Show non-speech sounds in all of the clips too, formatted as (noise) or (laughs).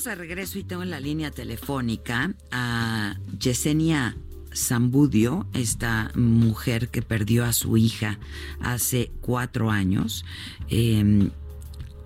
Estamos de regreso y tengo en la línea telefónica a Yesenia Zambudio, esta mujer que perdió a su hija hace cuatro años. Eh,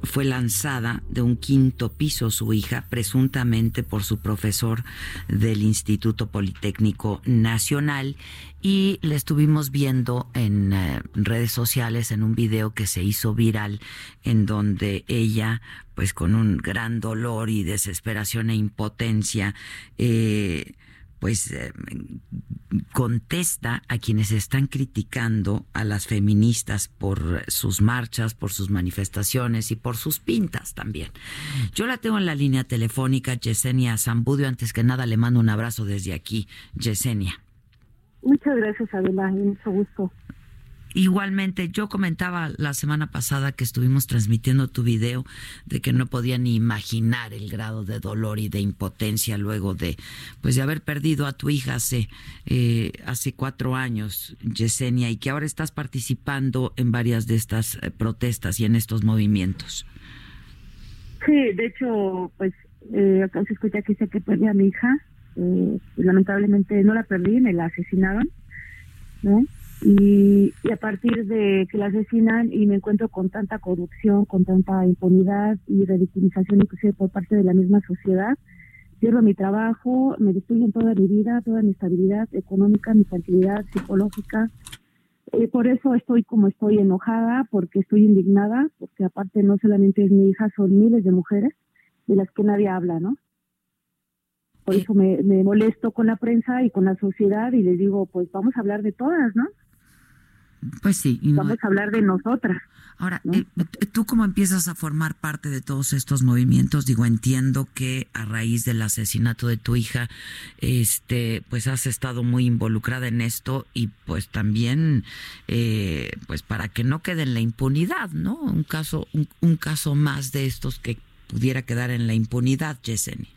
fue lanzada de un quinto piso su hija, presuntamente por su profesor del Instituto Politécnico Nacional. Y la estuvimos viendo en eh, redes sociales en un video que se hizo viral, en donde ella, pues con un gran dolor y desesperación e impotencia, eh, pues eh, contesta a quienes están criticando a las feministas por sus marchas, por sus manifestaciones y por sus pintas también. Yo la tengo en la línea telefónica, Yesenia Zambudio. Antes que nada le mando un abrazo desde aquí, Yesenia. Muchas gracias, Adela, mucho gusto. Igualmente, yo comentaba la semana pasada que estuvimos transmitiendo tu video de que no podía ni imaginar el grado de dolor y de impotencia luego de, pues, de haber perdido a tu hija hace eh, hace cuatro años, Yesenia, y que ahora estás participando en varias de estas eh, protestas y en estos movimientos. Sí, de hecho, pues, eh, acá se escucha que dice que perdí a mi hija. Eh, lamentablemente no la perdí, me la asesinaron, ¿no? Y, y, a partir de que la asesinan y me encuentro con tanta corrupción, con tanta impunidad y ridiculización inclusive por parte de la misma sociedad, pierdo mi trabajo, me destruyen toda mi vida, toda mi estabilidad económica, mi tranquilidad psicológica. Eh, por eso estoy como estoy enojada, porque estoy indignada, porque aparte no solamente es mi hija, son miles de mujeres de las que nadie habla, ¿no? Por eso me, me molesto con la prensa y con la sociedad y les digo, pues vamos a hablar de todas, ¿no? Pues sí. Y Vamos a hablar de nosotras. Ahora, ¿no? eh, ¿tú cómo empiezas a formar parte de todos estos movimientos? Digo, entiendo que a raíz del asesinato de tu hija, este, pues has estado muy involucrada en esto y pues también, eh, pues para que no quede en la impunidad, ¿no? Un caso, un, un caso más de estos que pudiera quedar en la impunidad, Yesenia.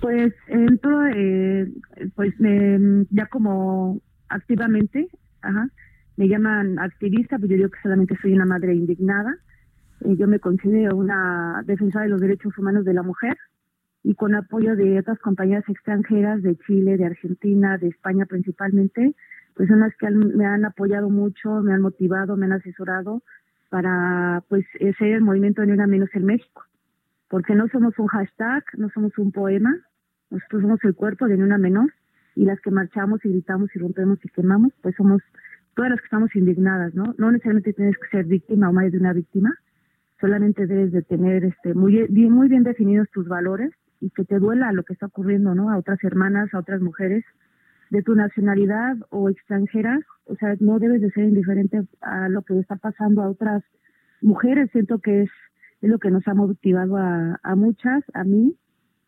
Pues entro, eh, pues me, ya como activamente, ajá, me llaman activista, pero yo digo que solamente soy una madre indignada. Yo me considero una defensora de los derechos humanos de la mujer y con apoyo de otras compañías extranjeras de Chile, de Argentina, de España principalmente, personas que han, me han apoyado mucho, me han motivado, me han asesorado para pues ser el movimiento Ni una menos en México. Porque no somos un hashtag, no somos un poema, nosotros somos el cuerpo de Ni una menos y las que marchamos y gritamos y rompemos y quemamos, pues somos todas las que estamos indignadas, ¿no? No necesariamente tienes que ser víctima o más de una víctima, solamente debes de tener este muy bien, muy bien definidos tus valores y que te duela lo que está ocurriendo, ¿no? A otras hermanas, a otras mujeres de tu nacionalidad o extranjeras, o sea, no debes de ser indiferente a lo que está pasando a otras mujeres, siento que es, es lo que nos ha motivado a, a muchas, a mí,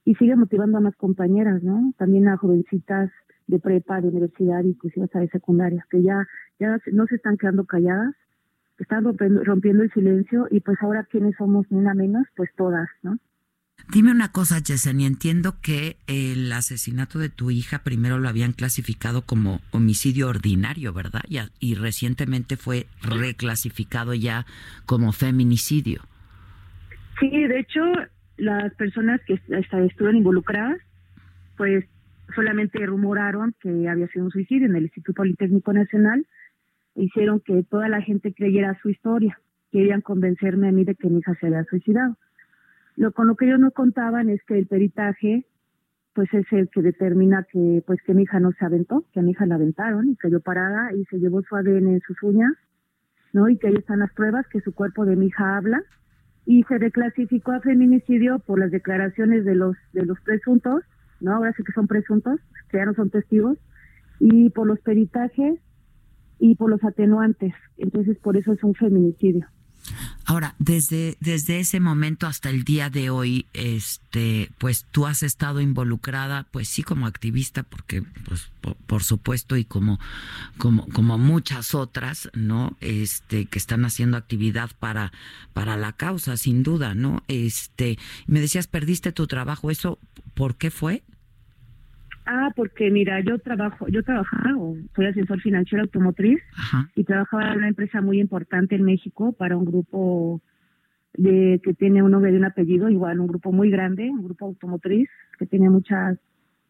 y sigue motivando a más compañeras, ¿no? También a jovencitas de prepa, de universidad, inclusive hasta de secundaria, que ya, ya no se están quedando calladas, están rompiendo, rompiendo el silencio y pues ahora quiénes somos ni una menos, pues todas, ¿no? Dime una cosa, Yesenia, entiendo que el asesinato de tu hija primero lo habían clasificado como homicidio ordinario, ¿verdad? Y, y recientemente fue reclasificado ya como feminicidio. Sí, de hecho, las personas que estuvieron involucradas, pues solamente rumoraron que había sido un suicidio en el Instituto Politécnico Nacional, hicieron que toda la gente creyera su historia, querían convencerme a mí de que mi hija se había suicidado. Lo con lo que ellos no contaban es que el peritaje pues es el que determina que pues que mi hija no se aventó, que a mi hija la aventaron y cayó parada y se llevó su ADN en sus uñas ¿no? Y que ahí están las pruebas que su cuerpo de mi hija habla y se reclasificó a feminicidio por las declaraciones de los de los presuntos, ¿no? Ahora sí que son presuntos, que ya no son testigos, y por los peritajes y por los atenuantes. Entonces, por eso es un feminicidio. Ahora, desde, desde ese momento hasta el día de hoy, este, pues tú has estado involucrada, pues sí, como activista, porque, pues, por, supuesto, y como, como, como muchas otras, ¿no? Este, que están haciendo actividad para, para la causa, sin duda, ¿no? Este, me decías, perdiste tu trabajo, ¿eso por qué fue? Ah, porque mira, yo trabajo, yo trabajaba, soy asesor financiero automotriz y trabajaba en una empresa muy importante en México para un grupo de que tiene un nombre de un apellido, igual un grupo muy grande, un grupo automotriz que tiene muchas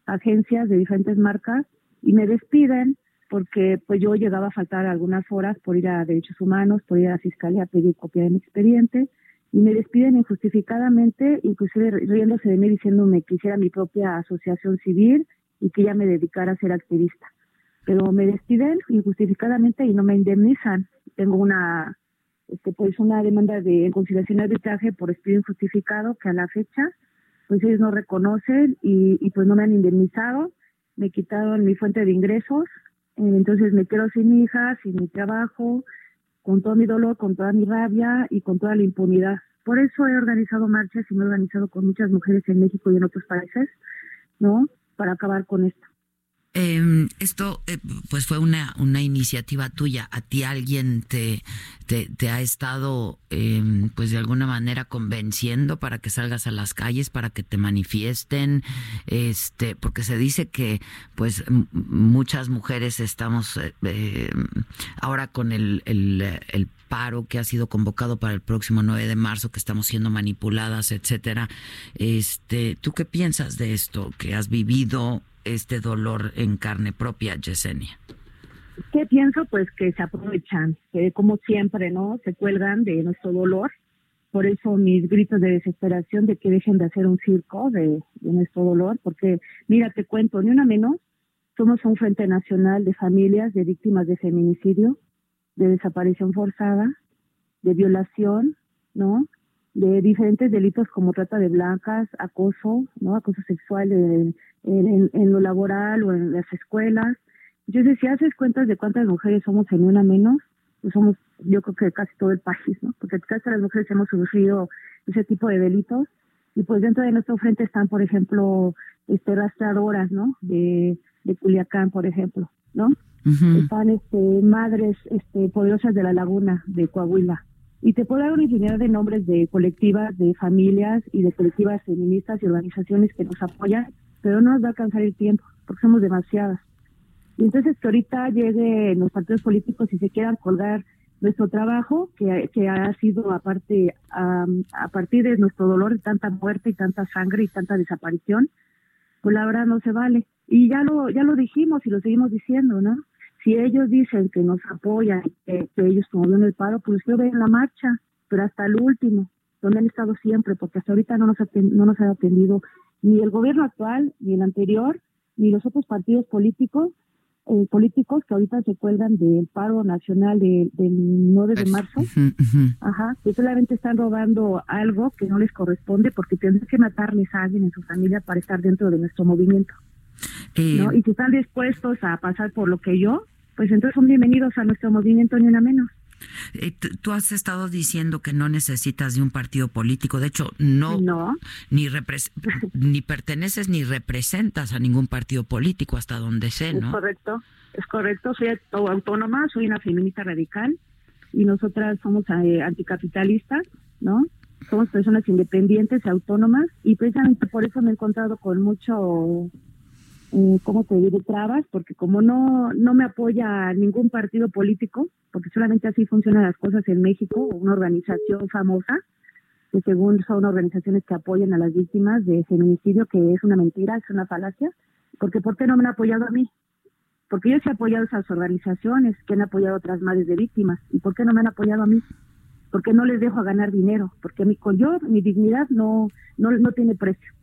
agencias de diferentes marcas y me despiden porque pues yo llegaba a faltar algunas horas por ir a derechos humanos, por ir a la fiscalía a pedir copia de mi expediente y me despiden injustificadamente, inclusive riéndose de mí diciéndome que hiciera mi propia asociación civil y que ya me dedicara a ser activista. Pero me despiden injustificadamente y no me indemnizan. Tengo una este pues una demanda de conciliación de arbitraje por despido injustificado que a la fecha pues ellos no reconocen y, y pues no me han indemnizado, me quitaron mi fuente de ingresos, entonces me quedo sin hija, sin mi trabajo, con todo mi dolor, con toda mi rabia y con toda la impunidad. Por eso he organizado marchas y me he organizado con muchas mujeres en México y en otros países, ¿no? Para acabar con esto. Eh, esto eh, pues fue una, una iniciativa tuya. ¿A ti alguien te, te, ha estado eh, pues de alguna manera convenciendo para que salgas a las calles, para que te manifiesten? Este, porque se dice que pues muchas mujeres estamos eh, ahora con el, el paro que ha sido convocado para el próximo 9 de marzo, que estamos siendo manipuladas, etcétera. Este, ¿tú qué piensas de esto que has vivido este dolor en carne propia, Yesenia? ¿Qué pienso? Pues que se aprovechan, como siempre, ¿no? Se cuelgan de nuestro dolor. Por eso mis gritos de desesperación de que dejen de hacer un circo de, nuestro dolor, porque mira, te cuento, ni una menos, somos un Frente Nacional de Familias de Víctimas de Feminicidio, de desaparición forzada, de violación, ¿no? De diferentes delitos como trata de blancas, acoso, ¿no? Acoso sexual en, lo laboral o en las escuelas. Entonces, si haces cuentas de cuántas mujeres somos en una menos, pues somos, yo creo que casi todo el país, ¿no? Porque casi las mujeres hemos sufrido ese tipo de delitos. Y pues dentro de nuestro frente están, por ejemplo, este rastreadoras, ¿no? De, de Culiacán, por ejemplo, ¿no? Están este, madres este, poderosas de la laguna de Coahuila. Y te puedo dar una infinidad de nombres de colectivas, de familias y de colectivas feministas y organizaciones que nos apoyan pero no nos va a alcanzar el tiempo, porque somos demasiadas. Y entonces que ahorita lleguen los partidos políticos y se quieran colgar nuestro trabajo, que, que ha sido aparte a partir de nuestro dolor de tanta muerte y tanta sangre y tanta desaparición, pues la verdad no se vale. Y ya lo, ya lo dijimos y lo seguimos diciendo, ¿no? Si ellos dicen que nos apoyan, que, que ellos promovieron el paro, pues yo veo en la marcha, pero hasta el último, donde han estado siempre, porque hasta ahorita no nos, no nos ha atendido ni el gobierno actual, ni el anterior, ni los otros partidos políticos, eh, políticos que ahorita se cuelgan del paro nacional del 9 de marzo, ajá, que solamente están robando algo que no les corresponde porque tendrán que matarles a alguien en su familia para estar dentro de nuestro movimiento. Eh, ¿no? Y si están dispuestos a pasar por lo que yo, pues entonces son bienvenidos a nuestro movimiento ni una menos. Eh, tú has estado diciendo que no necesitas de un partido político. De hecho, no, Ni, (laughs) ni perteneces ni representas a ningún partido político hasta donde sé, ¿no? Es correcto, es correcto. Soy autónoma, soy una feminista radical y nosotras somos eh, anticapitalistas, ¿no? Somos personas independientes autónomas y precisamente por eso me he encontrado con mucho ¿cómo te diré? Trabas, porque como no, no me apoya ningún partido político, porque solamente así funcionan las cosas en México, una organización famosa, que según son organizaciones que apoyan a las víctimas de feminicidio, que es una mentira, es una falacia, porque ¿por qué no me han apoyado a mí? Porque yo sí he apoyado a esas organizaciones que han apoyado a otras madres de víctimas, ¿y por qué no me han apoyado a mí? Porque no les dejo a ganar dinero, porque mi, con mi dignidad no, no, no tiene precio,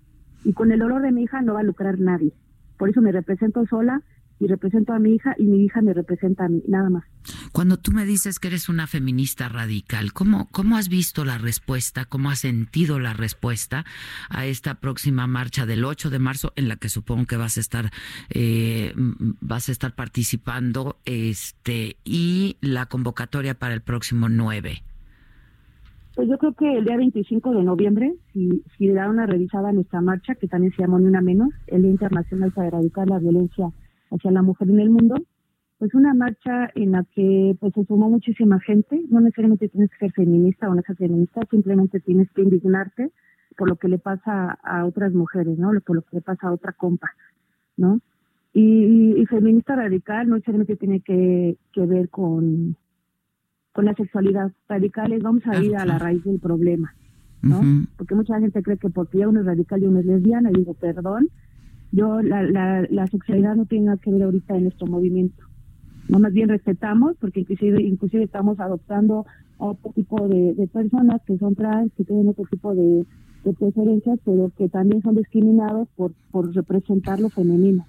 y con el dolor de mi hija no va a lucrar nadie por eso me represento sola y represento a mi hija y mi hija me representa a mí, nada más. Cuando tú me dices que eres una feminista radical, ¿cómo, ¿cómo has visto la respuesta, cómo has sentido la respuesta a esta próxima marcha del 8 de marzo en la que supongo que vas a estar eh, vas a estar participando este y la convocatoria para el próximo 9? Pues yo creo que el día 25 de noviembre, si, si le da una revisada a nuestra marcha, que también se llamó Ni Una Menos, el Día Internacional para Erradicar la Violencia hacia la Mujer en el Mundo, pues una marcha en la que pues se sumó muchísima gente, no necesariamente tienes que ser feminista o no ser feminista, simplemente tienes que indignarte por lo que le pasa a otras mujeres, ¿no? Por lo que le pasa a otra compa, ¿no? Y, y, feminista radical no necesariamente tiene que ver con, con la sexualidad. Radical es vamos a ir a la raíz del problema, ¿no? Porque mucha gente cree que porque ya uno es radical y uno es lesbiana, y digo, perdón, yo la, la, la sexualidad no tiene nada que ver ahorita en nuestro movimiento. No más bien respetamos, porque inclusive, inclusive estamos adoptando a otro tipo de, de personas que son trans, que tienen otro tipo de, de preferencias, pero que también son discriminados por, por representar lo femenino.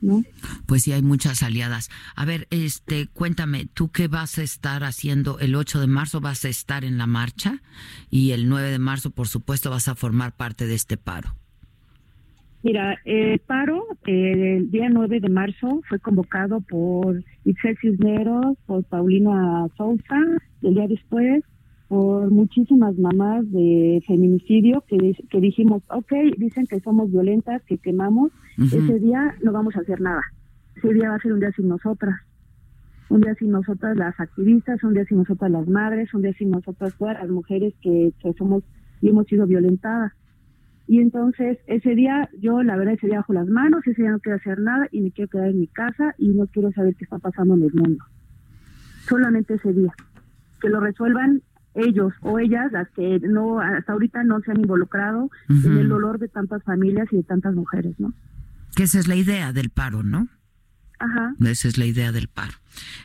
¿No? Pues sí, hay muchas aliadas. A ver, este, cuéntame, ¿tú qué vas a estar haciendo el 8 de marzo? ¿Vas a estar en la marcha? Y el 9 de marzo, por supuesto, vas a formar parte de este paro. Mira, el paro eh, el día 9 de marzo fue convocado por Itzel Cisneros, por Paulina Sousa, el día después por muchísimas mamás de feminicidio que, que dijimos, ok, dicen que somos violentas, que quemamos, ese día no vamos a hacer nada. Ese día va a ser un día sin nosotras. Un día sin nosotras las activistas, un día sin nosotras las madres, un día sin nosotras todas las mujeres que, que somos y hemos sido violentadas. Y entonces ese día, yo la verdad ese día bajo las manos, ese día no quiero hacer nada y me quiero quedar en mi casa y no quiero saber qué está pasando en el mundo. Solamente ese día. Que lo resuelvan ellos o ellas, las que no hasta ahorita no se han involucrado en el dolor de tantas familias y de tantas mujeres, ¿no? Que esa es la idea del paro, ¿no? Ajá. Esa es la idea del paro.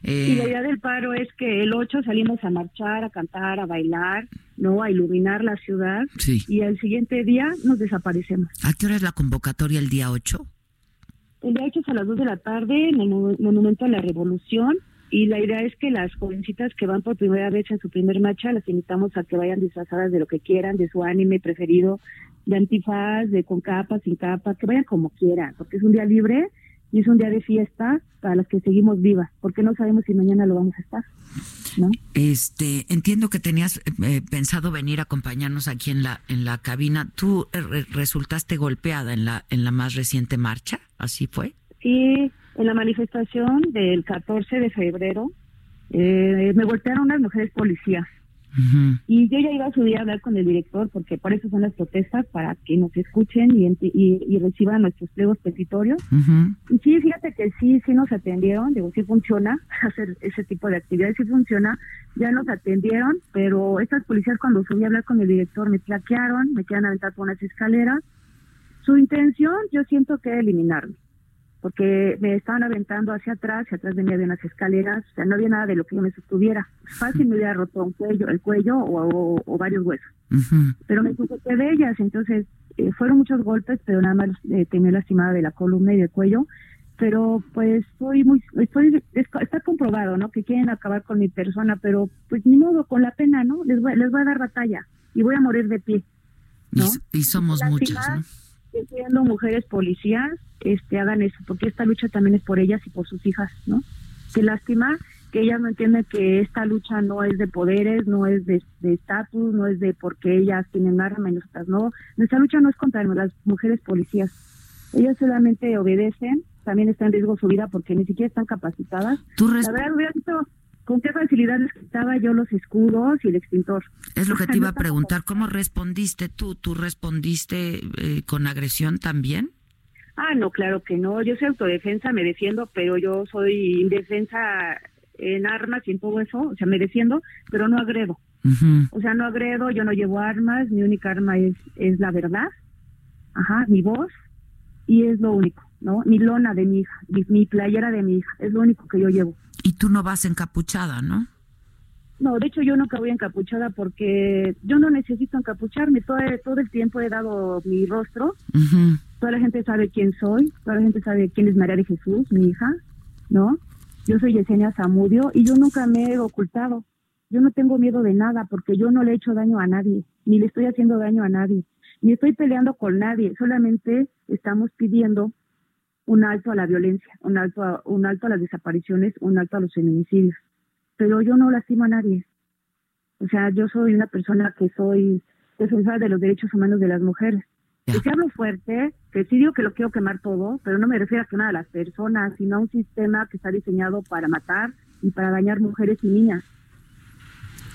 Eh, y la idea del paro es que el 8 salimos a marchar, a cantar, a bailar, ¿no? A iluminar la ciudad. Sí. Y el siguiente día nos desaparecemos. ¿A qué hora es la convocatoria el día 8? El día 8 es a las 2 de la tarde en el Monumento a la Revolución. Y la idea es que las jovencitas que van por primera vez en su primer marcha, las invitamos a que vayan disfrazadas de lo que quieran, de su anime preferido, de antifaz, de con capa, sin capa, que vayan como quieran, porque es un día libre y es un día de fiesta para las que seguimos vivas, porque no sabemos si mañana lo vamos a estar. ¿no? Este, entiendo que tenías eh, pensado venir a acompañarnos aquí en la en la cabina. ¿Tú eh, resultaste golpeada en la en la más reciente marcha? ¿Así fue? Sí, en la manifestación del 14 de febrero eh, me golpearon unas mujeres policías. Y yo ya iba a subir a hablar con el director, porque por eso son las protestas, para que nos escuchen y, y, reciban nuestros pliegos petitorios. Y sí, fíjate que sí, sí nos atendieron, digo, sí funciona (laughs) hacer ese tipo de actividades, sí funciona, ya nos atendieron, pero estas policías cuando subí a hablar con el director me plaquearon, me quedan aventar por unas escaleras. Su intención, yo siento que eliminarme porque me estaban aventando hacia atrás, y atrás de mí había unas escaleras, o sea, no había nada de lo que yo me sostuviera. Fácil me hubiera roto un cuello, el cuello o, varios huesos. Pero me sujeté de ellas, entonces eh, fueron muchos golpes, pero nada más eh, tenía lastimada de la columna y del cuello. Pero pues estoy muy, estoy, está comprobado, ¿no? Que quieren acabar con mi persona, pero pues ni modo, con la pena, ¿no? Les voy, les voy a dar batalla y voy a morir de pie. ¿no? Y, somos muchas, ¿no? Siendo mujeres policías este hagan eso porque esta lucha también es por ellas y por sus hijas no qué lástima que ellas no entienden que esta lucha no es de poderes no es de estatus no es de porque ellas tienen armas y nosotras no. Nuestra lucha no es contra las mujeres policías. Ellas solamente obedecen también está en riesgo su vida porque ni siquiera están capacitadas. La verdad hubiera con qué facilidad les quitaba yo los escudos y el extintor. Es lo que te iba a preguntar, ¿cómo respondiste tú? ¿Tú respondiste eh, con agresión también? Ah, no, claro que no. Yo soy autodefensa, me defiendo, pero yo soy indefensa en armas y en todo eso, o sea, me defiendo, pero no agredo. O sea, no agredo, yo no llevo armas, mi única arma es, es la verdad, ajá, mi voz, y es lo único, ¿no? Mi lona de mi hija, mi playera de mi hija, es lo único que yo llevo. Tú no vas encapuchada, ¿no? No, de hecho yo nunca voy encapuchada porque yo no necesito encapucharme. Todo, todo el tiempo he dado mi rostro Toda la gente sabe quién soy, toda la gente sabe quién es María de Jesús, mi hija, ¿no? Yo soy Yesenia Zamudio y yo nunca me he ocultado. Yo no tengo miedo de nada porque yo no le he hecho daño a nadie, ni le estoy haciendo daño a nadie, ni estoy peleando con nadie, solamente estamos pidiendo un alto a la violencia, un alto a, un alto a las desapariciones, un alto a los feminicidios. Pero yo no lastimo a nadie. O sea, yo soy una persona que soy defensora de los derechos humanos de las mujeres. Y si hablo fuerte, que sí digo que lo quiero quemar todo, pero no me refiero a quemar a las personas, sino a un sistema que está diseñado para matar y para dañar mujeres y niñas.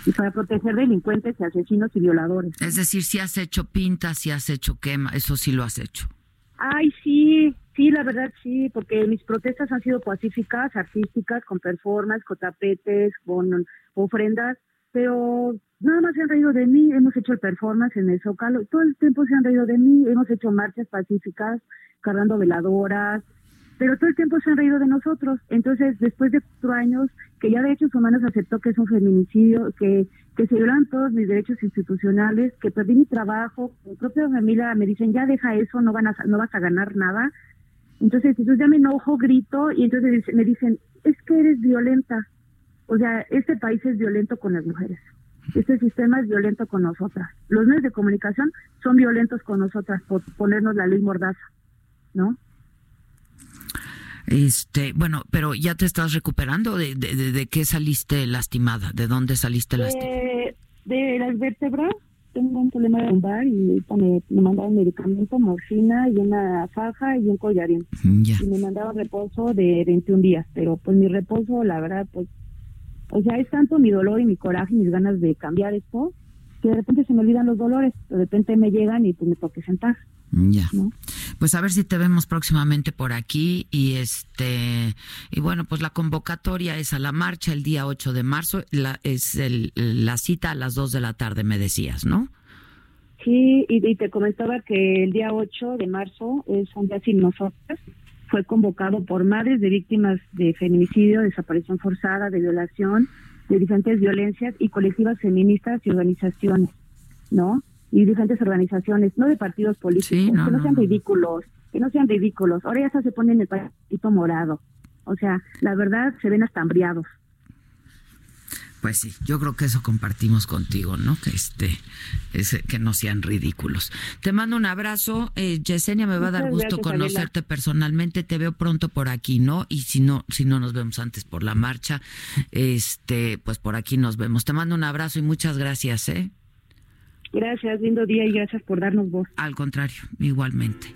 Y para proteger delincuentes y asesinos y violadores. Es decir, si has hecho pintas, si has hecho quema, eso sí lo has hecho. Ay, sí, verdad sí, porque mis protestas han sido pacíficas, artísticas, con performance, con tapetes, con ofrendas, pero nada más se han reído de mí, hemos hecho el performance en el Zócalo, todo el tiempo se han reído de mí, hemos hecho marchas pacíficas, cargando veladoras, pero todo el tiempo se han reído de nosotros. Entonces, después de cuatro años, que ya Derechos Humanos aceptó que es un feminicidio, que, que se violan todos mis derechos institucionales, que perdí mi trabajo, mi propia familia me dicen, ya deja eso, no, van a, no vas a ganar nada. Entonces, entonces ya me enojo, grito, y entonces me dicen, es que eres violenta. O sea, este país es violento con las mujeres. Este sistema es violento con nosotras. Los medios de comunicación son violentos con nosotras por ponernos la ley mordaza, ¿no? Este, bueno, pero ya te estás recuperando. ¿De, de, de qué saliste lastimada? ¿De dónde saliste lastimada? De, de las vértebras. Tengo un problema de lumbar y me, me mandaron medicamento, morfina y una faja y un collarín. Ya. Y me mandaron reposo de 21 días. Pero pues mi reposo, la verdad, pues o sea, es tanto mi dolor y mi coraje y mis ganas de cambiar esto que de repente se me olvidan los dolores, de repente me llegan y pues me toque sentar. Ya. ¿no? Pues a ver si te vemos próximamente por aquí y este y bueno, pues la convocatoria es a la marcha el día 8 de marzo, la es el, la cita a las 2 de la tarde me decías, ¿no? Sí, y, y te comentaba que el día 8 de marzo es un día sin nosotras. Fue convocado por madres de víctimas de feminicidio, desaparición forzada, de violación, de diferentes violencias y colectivas feministas y organizaciones, ¿no? Y diferentes organizaciones, no de partidos políticos, Sí, no, que no, no, sean no. ridículos, que no sean ridículos. Ahora ya se ponen el patito morado. O sea, la verdad se ven hasta hambriados. Pues sí, yo creo que eso compartimos contigo, ¿no? Que este es, que no sean ridículos. Te mando un abrazo, eh, Yesenia, me va a dar Muchas gusto gracias, conocerte personalmente, te veo pronto por aquí, ¿no? Y si no, si no nos vemos antes por la marcha, este, pues por aquí nos vemos. Te mando un abrazo y muchas gracias, ¿eh? Gracias, lindo día y gracias por darnos voz. Al contrario, igualmente.